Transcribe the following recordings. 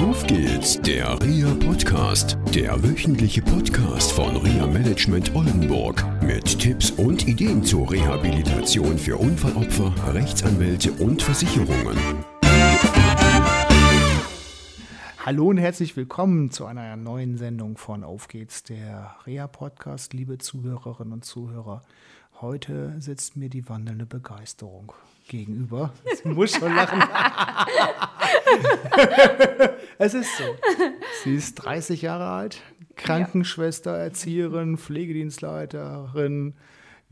Auf geht's, der RIA Podcast, der wöchentliche Podcast von RIA Management Oldenburg mit Tipps und Ideen zur Rehabilitation für Unfallopfer, Rechtsanwälte und Versicherungen. Hallo und herzlich willkommen zu einer neuen Sendung von Auf geht's, der REA Podcast, liebe Zuhörerinnen und Zuhörer. Heute sitzt mir die wandelnde Begeisterung gegenüber. Sie muss schon lachen. es ist so. Sie ist 30 Jahre alt, Krankenschwester, Erzieherin, Pflegedienstleiterin.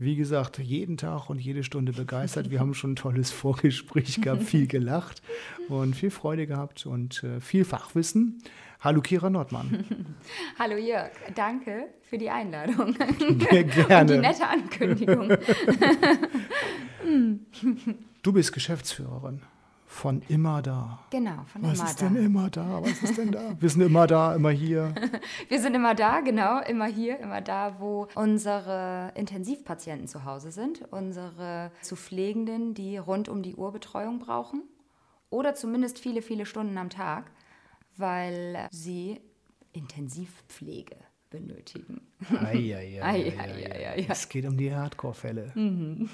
Wie gesagt, jeden Tag und jede Stunde begeistert. Wir haben schon ein tolles Vorgespräch gehabt, viel gelacht und viel Freude gehabt und äh, viel Fachwissen. Hallo Kira Nordmann. Hallo Jörg, danke für die Einladung. Gerne. Und die nette Ankündigung. Du bist Geschäftsführerin von Immer Da. Genau, von Was immer ist da. denn immer da? Was ist denn da? Wir sind immer da, immer hier. Wir sind immer da, genau, immer hier, immer da, wo unsere Intensivpatienten zu Hause sind, unsere zu Pflegenden, die rund um die Uhr Betreuung brauchen oder zumindest viele, viele Stunden am Tag, weil sie Intensivpflege benötigen. Ei, ei, ei, Ei, ei, ei, ei, ei, ei. ei. Es geht um die Hardcore-Fälle.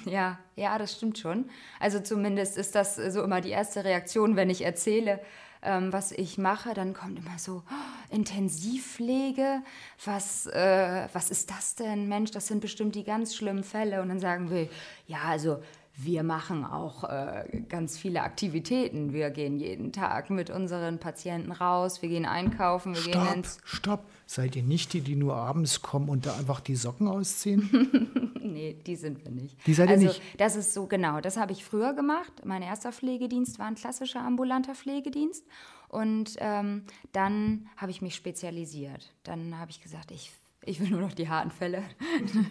Ja, ja, das stimmt schon. Also zumindest ist das so immer die erste Reaktion, wenn ich erzähle, ähm, was ich mache, dann kommt immer so "Oh, Intensivpflege. Was, äh, was ist das denn, Mensch? Das sind bestimmt die ganz schlimmen Fälle. Und dann sagen wir, ja, also wir machen auch äh, ganz viele Aktivitäten. Wir gehen jeden Tag mit unseren Patienten raus, wir gehen einkaufen, wir gehen Stopp, ins stopp. Seid ihr nicht die, die nur abends kommen und da einfach die Socken ausziehen? Nee, die sind wir nicht. Die seid ihr also, nicht? Das ist so, genau. Das habe ich früher gemacht. Mein erster Pflegedienst war ein klassischer ambulanter Pflegedienst. Und ähm, dann habe ich mich spezialisiert. Dann habe ich gesagt, ich, ich will nur noch die harten Fälle.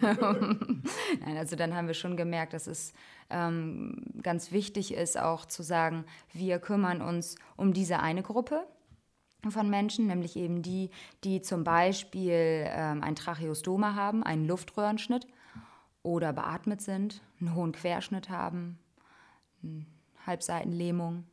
Nein, also dann haben wir schon gemerkt, dass es ähm, ganz wichtig ist, auch zu sagen, wir kümmern uns um diese eine Gruppe von Menschen, nämlich eben die, die zum Beispiel ähm, ein Tracheostoma haben, einen Luftröhrenschnitt oder beatmet sind, einen hohen Querschnitt haben, eine Halbseitenlähmung,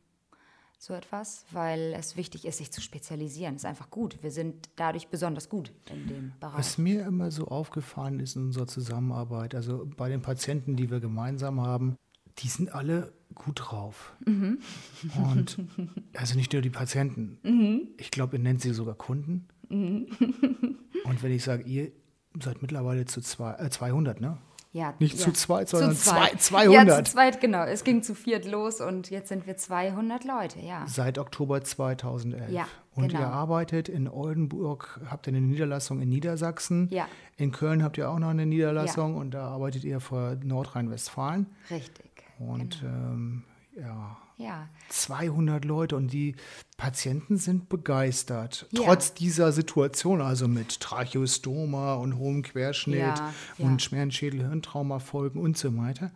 so etwas, weil es wichtig ist, sich zu spezialisieren. Ist einfach gut. Wir sind dadurch besonders gut in dem Bereich. Was mir immer so aufgefallen ist in unserer Zusammenarbeit, also bei den Patienten, die wir gemeinsam haben, die sind alle gut drauf. Mhm. Und also nicht nur die Patienten. Mhm. Ich glaube, ihr nennt sie sogar Kunden. Und wenn ich sage, ihr seid mittlerweile zu zwei, äh, 200, ne? Ja, Nicht ja. zu zweit, Zu sondern zweit. zwei- Ja, 200. zu zweit, genau. Es ging zu viert los und jetzt sind wir 200 Leute, ja. Seit Oktober 2011. Ja, Und genau. ihr arbeitet in Oldenburg, habt ihr eine Niederlassung in Niedersachsen. Ja. In Köln habt ihr auch noch eine Niederlassung und da arbeitet ihr für Nordrhein-Westfalen. Richtig. Und ähm, ja, Ja. 200 Leute und die Patienten sind begeistert. Ja. Trotz dieser Situation, also mit Tracheostoma und hohem Querschnitt Ja, ja. und schweren Schädel-Hirntraumafolgen und so weiter.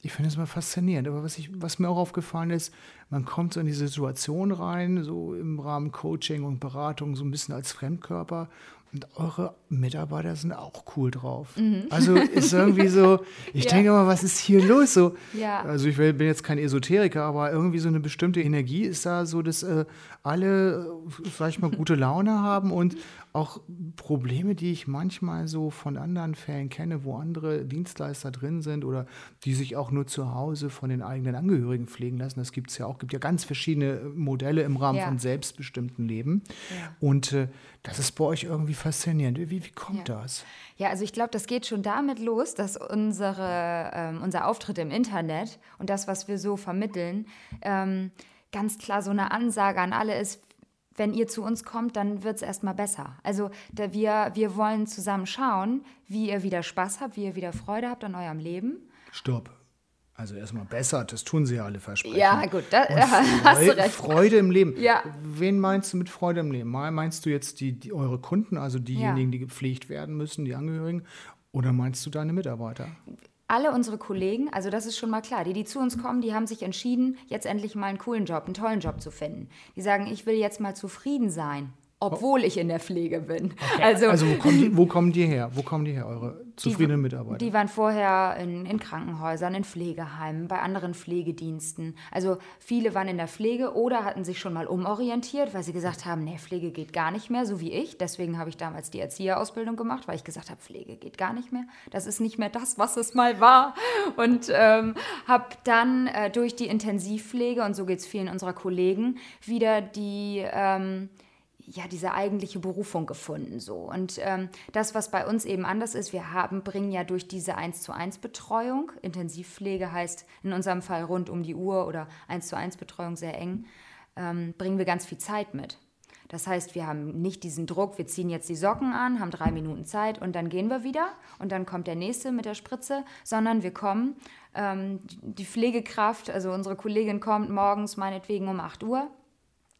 Ich finde es immer faszinierend. Aber was, ich, was mir auch aufgefallen ist, man kommt so in die Situation rein, so im Rahmen Coaching und Beratung, so ein bisschen als Fremdkörper. Und eure Mitarbeiter sind auch cool drauf. Also ist irgendwie so, ich Mhm. Ja. denke mal, was ist hier los? So, Ja. Also ich bin jetzt kein Esoteriker, aber irgendwie so eine bestimmte Energie ist da so, dass äh, alle, äh, sag ich mal, gute Laune haben und auch Probleme, die ich manchmal so von anderen Fällen kenne, wo andere Dienstleister drin sind oder die sich auch nur zu Hause von den eigenen Angehörigen pflegen lassen. Das gibt es ja auch. Gibt ja ganz verschiedene Modelle im Rahmen Ja. von selbstbestimmten Leben. Ja. Und äh, das ist bei euch irgendwie faszinierend. Wie, wie kommt Ja. das? Ja, also ich glaube, das geht schon damit los, dass unsere, ähm, unser Auftritt im Internet und das, was wir so vermitteln, ähm, ganz klar so eine Ansage an alle ist, wenn ihr zu uns kommt, dann wird es erstmal besser. Also da wir, wir wollen zusammen schauen, wie ihr wieder Spaß habt, wie ihr wieder Freude habt an eurem Leben. Stopp. Also erstmal besser, das tun sie ja alle versprechen. Ja, gut, da Und hast du Freude, recht. Freude im Leben. Ja. Wen meinst du mit Freude im Leben? Meinst du jetzt die, die, eure Kunden, also diejenigen, die gepflegt werden müssen, die Angehörigen? Oder meinst du deine Mitarbeiter? alle unsere Kollegen, also das ist schon mal klar, die, die zu uns kommen, die haben sich entschieden, jetzt endlich mal einen coolen Job, einen tollen Job zu finden. Die sagen, ich will jetzt mal zufrieden sein obwohl ich in der Pflege bin. Okay. Also, also wo, kommen die, wo, kommen die, her? Wo kommen die her, eure zufriedenen Mitarbeiter? Die waren vorher in, in, Krankenhäusern, in Pflegeheimen, bei anderen Pflegediensten. Also viele waren in der Pflege oder hatten sich schon mal umorientiert, weil sie gesagt haben, nee, Pflege geht gar nicht mehr, so wie ich. Deswegen habe ich damals die Erzieherausbildung gemacht, weil ich gesagt habe, Pflege geht gar nicht mehr. Das ist nicht mehr das, was es mal war. Und ähm, habe dann äh, durch die Intensivpflege, und so geht es vielen unserer Kollegen, wieder die... Ähm, ja, diese eigentliche Berufung gefunden. So. Und ähm, das, was bei uns eben anders ist, wir haben, bringen ja durch diese 1 zu 1 Betreuung, Intensivpflege heißt in unserem Fall rund um die Uhr oder 1 zu 1 Betreuung sehr eng, ähm, bringen wir ganz viel Zeit mit. Das heißt, wir haben nicht diesen Druck, wir ziehen jetzt die Socken an, haben drei Minuten Zeit und dann gehen wir wieder und dann kommt der nächste mit der Spritze, sondern wir kommen, ähm, die Pflegekraft, also unsere Kollegin kommt morgens meinetwegen um 8 Uhr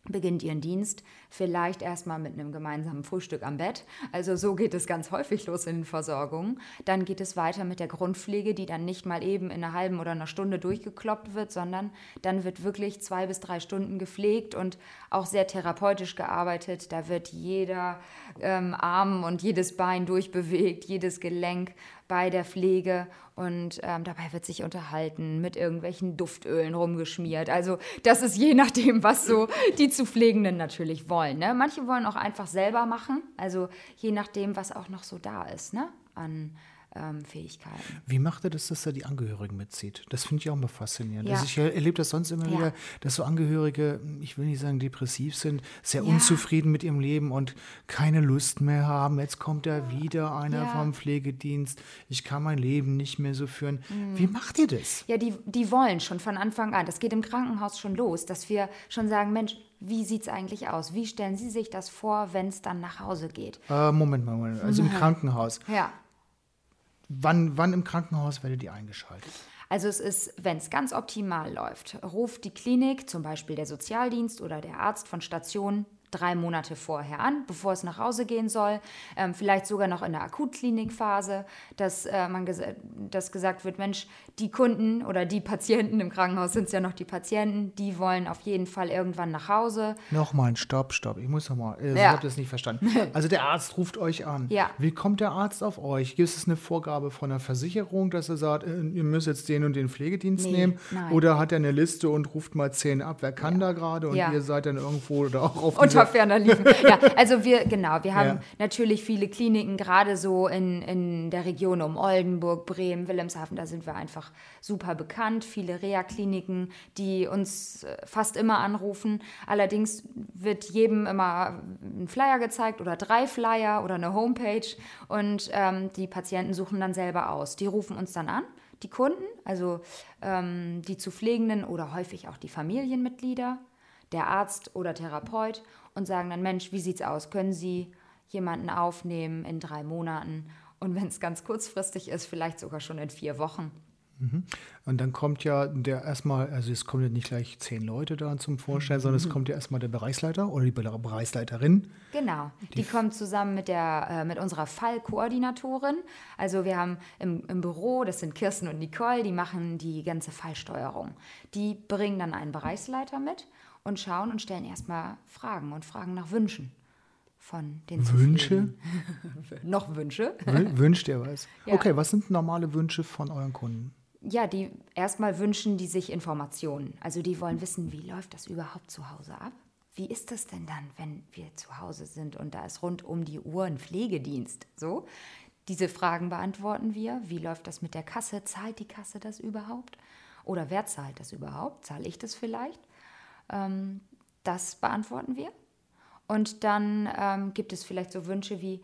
beginnt ihren Dienst, vielleicht erstmal mit einem gemeinsamen Frühstück am Bett. Also so geht es ganz häufig los in den Versorgungen. Dann geht es weiter mit der Grundpflege, die dann nicht mal eben in einer halben oder einer Stunde durchgekloppt wird, sondern dann wird wirklich zwei bis drei Stunden gepflegt und auch sehr therapeutisch gearbeitet. Da wird jeder ähm, Arm und jedes Bein durchbewegt, jedes Gelenk bei der Pflege und ähm, dabei wird sich unterhalten, mit irgendwelchen Duftölen rumgeschmiert. Also das ist je nachdem, was so die zu Pflegenden natürlich wollen. Ne? Manche wollen auch einfach selber machen, also je nachdem, was auch noch so da ist ne? an ähm, Fähigkeiten. Wie macht er das, dass er die Angehörigen mitzieht? Das finde ich auch mal faszinierend. Ja. Also ich erlebe das sonst immer ja. wieder, dass so Angehörige, ich will nicht sagen depressiv sind, sehr ja. unzufrieden mit ihrem Leben und keine Lust mehr haben. Jetzt kommt da wieder einer vom Pflegedienst. Ich kann mein Leben nicht mehr so führen. Mhm. Wie macht ihr das? Ja, die, die wollen schon von Anfang an. Das geht im Krankenhaus schon los, dass wir schon sagen, Mensch, wie sieht es eigentlich aus? Wie stellen Sie sich das vor, wenn es dann nach Hause geht? Äh, Moment mal, Moment. also im Krankenhaus. Ja. Wann, wann im Krankenhaus werdet ihr eingeschaltet? Also es ist, wenn es ganz optimal läuft, ruft die Klinik, zum Beispiel der Sozialdienst oder der Arzt von Station drei Monate vorher an, bevor es nach Hause gehen soll. Ähm, vielleicht sogar noch in der Akutklinikphase, dass, äh, man ges dass gesagt wird, Mensch, die Kunden oder die Patienten im Krankenhaus sind es ja noch die Patienten, die wollen auf jeden Fall irgendwann nach Hause. Nochmal, stopp, stopp, ich muss nochmal, äh, ja. ich habe das nicht verstanden. Also der Arzt ruft euch an. Ja. Wie kommt der Arzt auf euch? Gibt es eine Vorgabe von der Versicherung, dass er sagt, äh, ihr müsst jetzt den und den Pflegedienst nee, nehmen? Nein. Oder hat er eine Liste und ruft mal zehn ab, wer kann ja. da gerade und ihr seid dann irgendwo oder auch auf unter ferner liefen. ja, also wir, genau, wir haben ja. natürlich viele Kliniken, gerade so in, in der Region um Oldenburg, Bremen, Wilhelmshaven, da sind wir einfach super bekannt. Viele Reha-Kliniken, die uns äh, fast immer anrufen. Allerdings wird jedem immer ein Flyer gezeigt oder drei Flyer oder eine Homepage und ähm, die Patienten suchen dann selber aus. Die rufen uns dann an die Kunden, also ähm, die zu Pflegenden oder häufig auch die Familienmitglieder, der Arzt oder Therapeut und sagen dann, Mensch, wie sieht's aus? Können Sie jemanden aufnehmen in drei Monaten? Und wenn es ganz kurzfristig ist, vielleicht sogar schon in vier Wochen. Mhm. Und dann kommt ja der erstmal, also es kommen ja nicht gleich zehn Leute da zum Vorstellen, mhm. sondern es mhm. kommt ja erstmal der Bereichsleiter oder die Bereichsleiterin. Genau, die, die kommt zusammen mit, der, äh, mit unserer Fallkoordinatorin. Also wir haben im, im Büro, das sind Kirsten und Nicole, die machen die ganze Fallsteuerung. Die bringen dann einen Bereichsleiter mit und schauen und stellen erstmal Fragen und fragen nach Wünschen von den Wünsche? Noch Wünsche. Wünscht ihr was? Ja. Okay, was sind normale Wünsche von euren Kunden? Ja, die erstmal wünschen die sich Informationen. Also die wollen wissen, wie läuft das überhaupt zu Hause ab? Wie ist das denn dann, wenn wir zu Hause sind und da ist rund um die Uhr ein Pflegedienst? So, diese Fragen beantworten wir. Wie läuft das mit der Kasse? Zahlt die Kasse das überhaupt? Oder wer zahlt das überhaupt? Zahle ich das vielleicht? Ähm, das beantworten wir. Und dann ähm, gibt es vielleicht so Wünsche wie,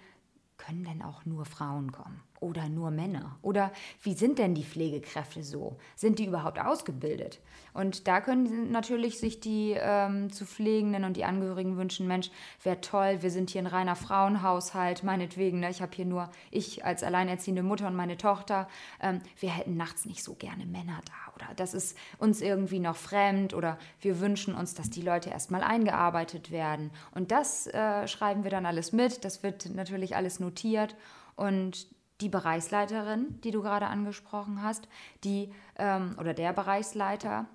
können denn auch nur Frauen kommen? Oder nur Männer? Oder wie sind denn die Pflegekräfte so? Sind die überhaupt ausgebildet? Und da können natürlich sich die ähm, zu Pflegenden und die Angehörigen wünschen, Mensch, wäre toll, wir sind hier ein reiner Frauenhaushalt, meinetwegen, ne? ich habe hier nur ich als alleinerziehende Mutter und meine Tochter, ähm, wir hätten nachts nicht so gerne Männer da oder das ist uns irgendwie noch fremd oder wir wünschen uns, dass die Leute erstmal eingearbeitet werden. Und das äh, schreiben wir dann alles mit, das wird natürlich alles notiert und die Bereichsleiterin, die du gerade angesprochen hast, die ähm, oder der Bereichsleiter,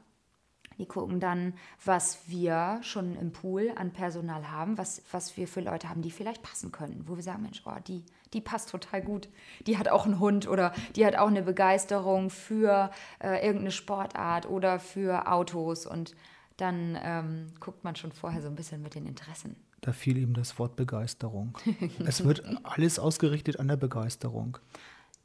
Die gucken dann, was wir schon im Pool an Personal haben, was, was wir für Leute haben, die vielleicht passen können, wo wir sagen, Mensch, oh, die, die passt total gut. Die hat auch einen Hund oder die hat auch eine Begeisterung für äh, irgendeine Sportart oder für Autos und dann ähm, guckt man schon vorher so ein bisschen mit den Interessen. Da fiel eben das Wort Begeisterung. es wird alles ausgerichtet an der Begeisterung.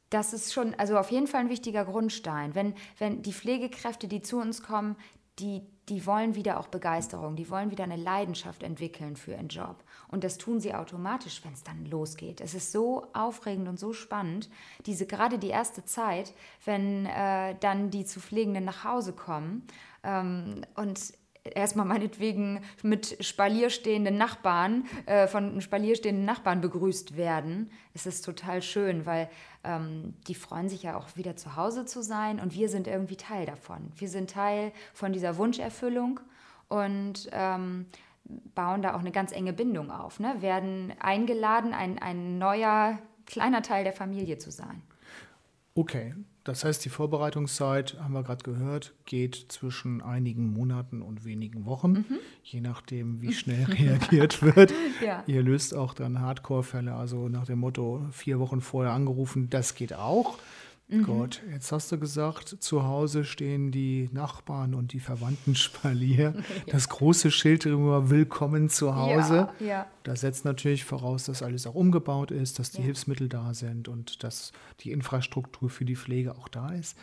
Das ist schon, also auf jeden Fall ein wichtiger Grundstein. Wenn, wenn die Pflegekräfte, die zu uns kommen, die, die wollen wieder auch Begeisterung, die wollen wieder eine Leidenschaft entwickeln für ihren Job. Und das tun sie automatisch, wenn es dann losgeht. Es ist so aufregend und so spannend, diese gerade die erste Zeit, wenn äh, dann die zu Pflegenden nach Hause kommen ähm, und erstmal meinetwegen mit spalierstehenden Nachbarn, äh, von spalierstehenden Nachbarn begrüßt werden. Es ist total schön, weil ähm, die freuen sich ja auch wieder zu Hause zu sein und wir sind irgendwie Teil davon. Wir sind Teil von dieser Wunscherfüllung und ähm, bauen da auch eine ganz enge Bindung auf, ne? werden eingeladen, ein, ein neuer kleiner Teil der Familie zu sein. Okay, das heißt, die Vorbereitungszeit, haben wir gerade gehört, geht zwischen einigen Monaten und wenigen Wochen, mhm. je nachdem, wie schnell reagiert wird. ja. Ihr löst auch dann Hardcore-Fälle, also nach dem Motto, vier Wochen vorher angerufen, das geht auch. Mhm. Gott, jetzt hast du gesagt, zu Hause stehen die Nachbarn und die Verwandten Spalier. Ja. Das große Schild drüber, willkommen zu Hause. Ja, ja. Das setzt natürlich voraus, dass alles auch umgebaut ist, dass die Hilfsmittel da sind und dass die Infrastruktur für die Pflege auch da ist.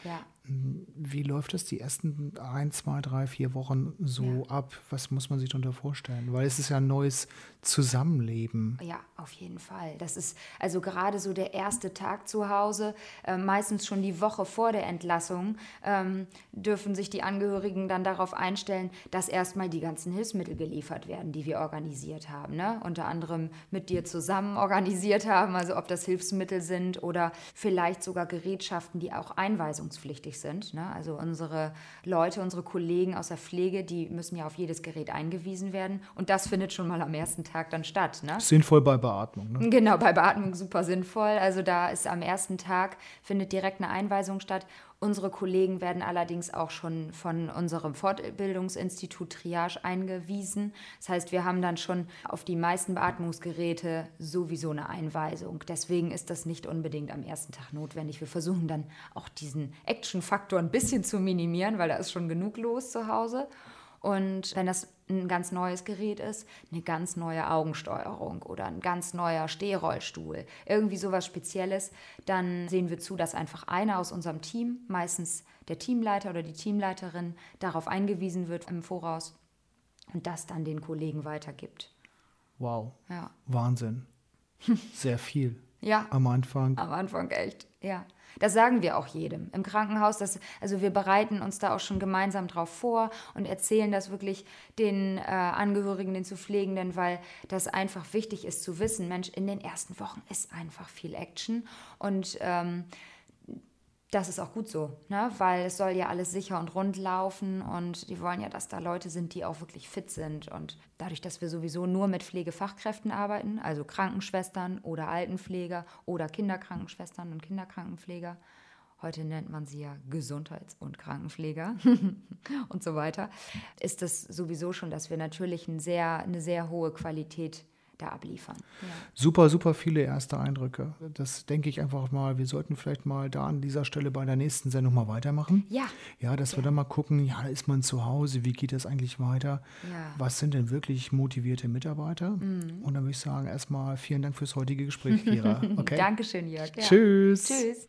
Wie läuft das die ersten ein, zwei, drei, vier Wochen so ab? Was muss man sich darunter vorstellen? Weil es ist ja ein neues Zusammenleben. Ja, auf jeden Fall. Das ist also gerade so der erste Tag zu Hause, äh, meistens schon die Woche vor der Entlassung, ähm, dürfen sich die Angehörigen dann darauf einstellen, dass erstmal die ganzen Hilfsmittel geliefert werden, die wir organisiert haben. Ne? Unter anderem mit dir zusammen organisiert haben, also ob das Hilfsmittel sind oder vielleicht sogar Gerätschaften, die auch einweisungspflichtig sind. Ne? Also unsere Leute, unsere Kollegen aus der Pflege, die müssen ja auf jedes Gerät eingewiesen werden. Und das findet schon mal am ersten Tag Tag dann statt. Ne? Sinnvoll bei Beatmung. Ne? Genau, bei Beatmung super sinnvoll. Also da ist am ersten Tag findet direkt eine Einweisung statt. Unsere Kollegen werden allerdings auch schon von unserem Fortbildungsinstitut Triage eingewiesen. Das heißt, wir haben dann schon auf die meisten Beatmungsgeräte sowieso eine Einweisung. Deswegen ist das nicht unbedingt am ersten Tag notwendig. Wir versuchen dann auch diesen Action-Faktor ein bisschen zu minimieren, weil da ist schon genug los zu Hause. Und wenn das ein ganz neues Gerät ist, eine ganz neue Augensteuerung oder ein ganz neuer Stehrollstuhl, irgendwie sowas Spezielles, dann sehen wir zu, dass einfach einer aus unserem Team, meistens der Teamleiter oder die Teamleiterin, darauf eingewiesen wird im Voraus und das dann den Kollegen weitergibt. Wow. Ja. Wahnsinn. Sehr viel. ja. Am Anfang. Am Anfang echt, ja. Das sagen wir auch jedem im Krankenhaus. Dass, also wir bereiten uns da auch schon gemeinsam drauf vor und erzählen das wirklich den äh, Angehörigen, den zu Pflegenden, weil das einfach wichtig ist zu wissen, Mensch, in den ersten Wochen ist einfach viel Action und ähm, das ist auch gut so, ne? weil es soll ja alles sicher und rund laufen und die wollen ja, dass da Leute sind, die auch wirklich fit sind. Und dadurch, dass wir sowieso nur mit Pflegefachkräften arbeiten, also Krankenschwestern oder Altenpfleger oder Kinderkrankenschwestern und Kinderkrankenpfleger, heute nennt man sie ja Gesundheits- und Krankenpfleger und so weiter, ist das sowieso schon, dass wir natürlich ein sehr, eine sehr hohe Qualität da abliefern. Ja. Super, super viele erste Eindrücke. Das denke ich einfach mal. Wir sollten vielleicht mal da an dieser Stelle bei der nächsten Sendung mal weitermachen. Ja. Ja, dass ja. wir dann mal gucken, ja, ist man zu Hause, wie geht das eigentlich weiter? Ja. Was sind denn wirklich motivierte Mitarbeiter? Mhm. Und dann würde ich sagen, erstmal vielen Dank fürs heutige Gespräch, Kira. Okay? Dankeschön, Jörg. Tschüss. Tschüss.